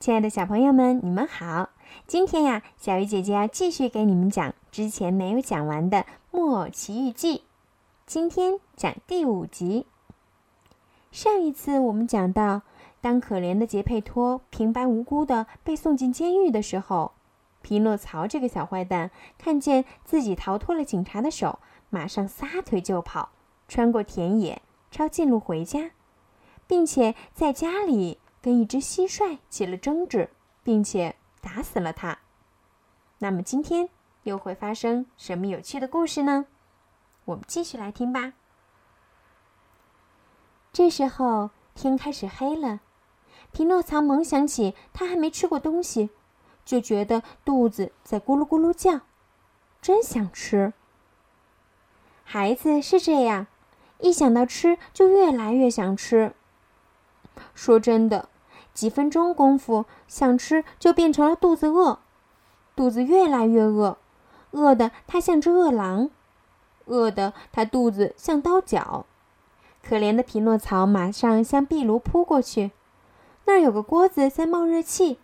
亲爱的小朋友们，你们好！今天呀，小鱼姐姐要继续给你们讲之前没有讲完的《木偶奇遇记》，今天讲第五集。上一次我们讲到，当可怜的杰佩托平白无辜的被送进监狱的时候，匹诺曹这个小坏蛋看见自己逃脱了警察的手，马上撒腿就跑，穿过田野，抄近路回家，并且在家里。跟一只蟋蟀起了争执，并且打死了它。那么今天又会发生什么有趣的故事呢？我们继续来听吧。这时候天开始黑了，匹诺曹猛想起他还没吃过东西，就觉得肚子在咕噜咕噜叫，真想吃。孩子是这样，一想到吃就越来越想吃。说真的。几分钟功夫，想吃就变成了肚子饿，肚子越来越饿，饿得他像只饿狼，饿得他肚子像刀绞。可怜的匹诺曹马上向壁炉扑过去，那儿有个锅子在冒热气，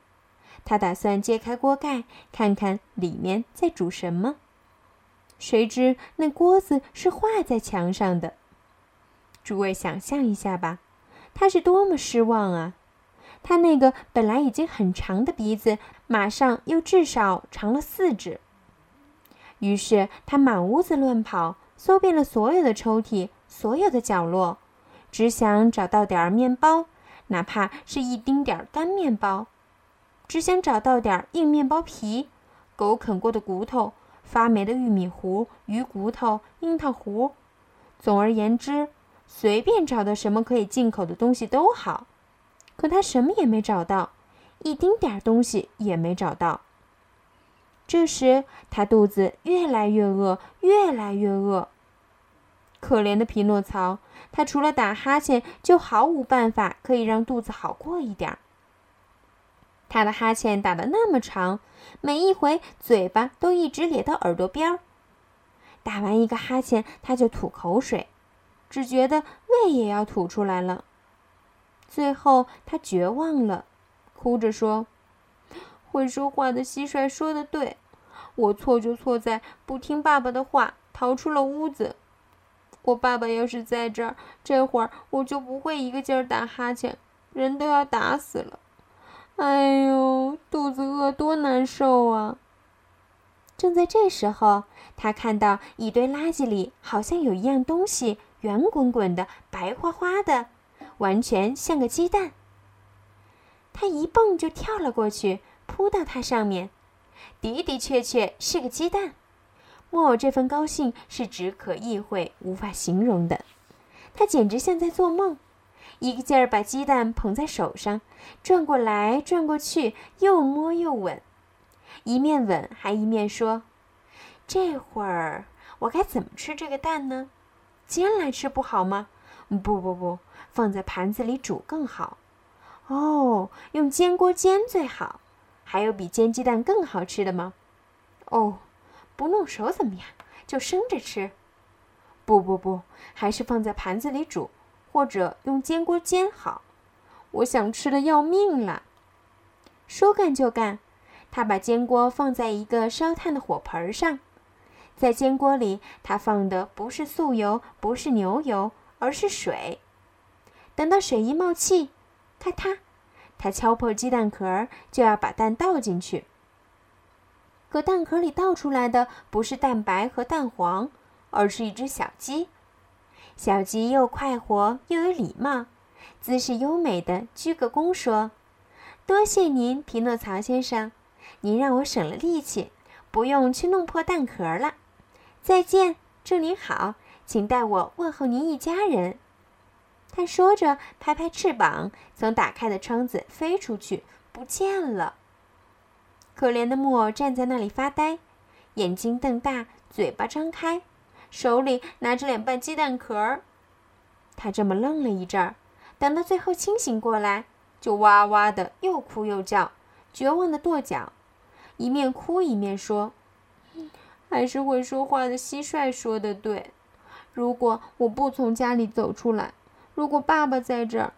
他打算揭开锅盖看看里面在煮什么。谁知那锅子是画在墙上的。诸位想象一下吧，他是多么失望啊！他那个本来已经很长的鼻子，马上又至少长了四指。于是他满屋子乱跑，搜遍了所有的抽屉、所有的角落，只想找到点儿面包，哪怕是一丁点儿干面包；只想找到点儿硬面包皮、狗啃过的骨头、发霉的玉米糊、鱼骨头、樱桃核。总而言之，随便找到什么可以进口的东西都好。可他什么也没找到，一丁点儿东西也没找到。这时，他肚子越来越饿，越来越饿。可怜的匹诺曹，他除了打哈欠，就毫无办法可以让肚子好过一点儿。他的哈欠打得那么长，每一回嘴巴都一直咧到耳朵边儿。打完一个哈欠，他就吐口水，只觉得胃也要吐出来了。最后，他绝望了，哭着说：“会说话的蟋蟀说的对，我错就错在不听爸爸的话，逃出了屋子。我爸爸要是在这儿，这会儿我就不会一个劲儿打哈欠，人都要打死了。哎呦，肚子饿多难受啊！”正在这时候，他看到一堆垃圾里好像有一样东西，圆滚滚的，白花花的。完全像个鸡蛋。他一蹦就跳了过去，扑到它上面，的的确确是个鸡蛋。木偶这份高兴是只可意会、无法形容的。他简直像在做梦，一个劲儿把鸡蛋捧在手上，转过来转过去，又摸又吻，一面吻还一面说：“这会儿我该怎么吃这个蛋呢？煎来吃不好吗？不不不。”放在盘子里煮更好，哦，用煎锅煎最好。还有比煎鸡蛋更好吃的吗？哦，不弄熟怎么样？就生着吃。不不不，还是放在盘子里煮，或者用煎锅煎好。我想吃的要命了。说干就干，他把煎锅放在一个烧炭的火盆上，在煎锅里，他放的不是素油，不是牛油，而是水。等到水一冒气，咔嗒，他敲破鸡蛋壳，就要把蛋倒进去。可蛋壳里倒出来的不是蛋白和蛋黄，而是一只小鸡。小鸡又快活又有礼貌，姿势优美的鞠个躬说：“多谢您，匹诺曹先生，您让我省了力气，不用去弄破蛋壳了。再见，祝您好，请代我问候您一家人。”他说着，拍拍翅膀，从打开的窗子飞出去，不见了。可怜的木偶站在那里发呆，眼睛瞪大，嘴巴张开，手里拿着两半鸡蛋壳。他这么愣了一阵儿，等到最后清醒过来，就哇哇的又哭又叫，绝望的跺脚，一面哭一面说：“还是会说话的蟋蟀说的对，如果我不从家里走出来。”如果爸爸在这儿，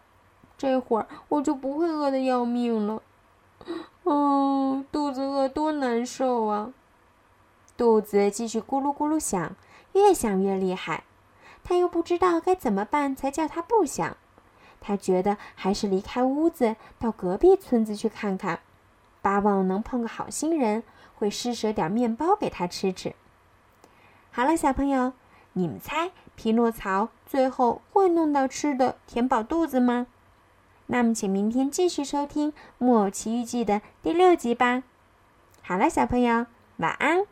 这会儿我就不会饿得要命了。哦，肚子饿多难受啊！肚子继续咕噜咕噜响，越响越厉害。他又不知道该怎么办才叫他不响。他觉得还是离开屋子，到隔壁村子去看看，巴望能碰个好心人，会施舍点面包给他吃吃。好了，小朋友，你们猜匹诺曹最后会弄到吃的，填饱肚子吗？那么，请明天继续收听《木偶奇遇记》的第六集吧。好了，小朋友，晚安。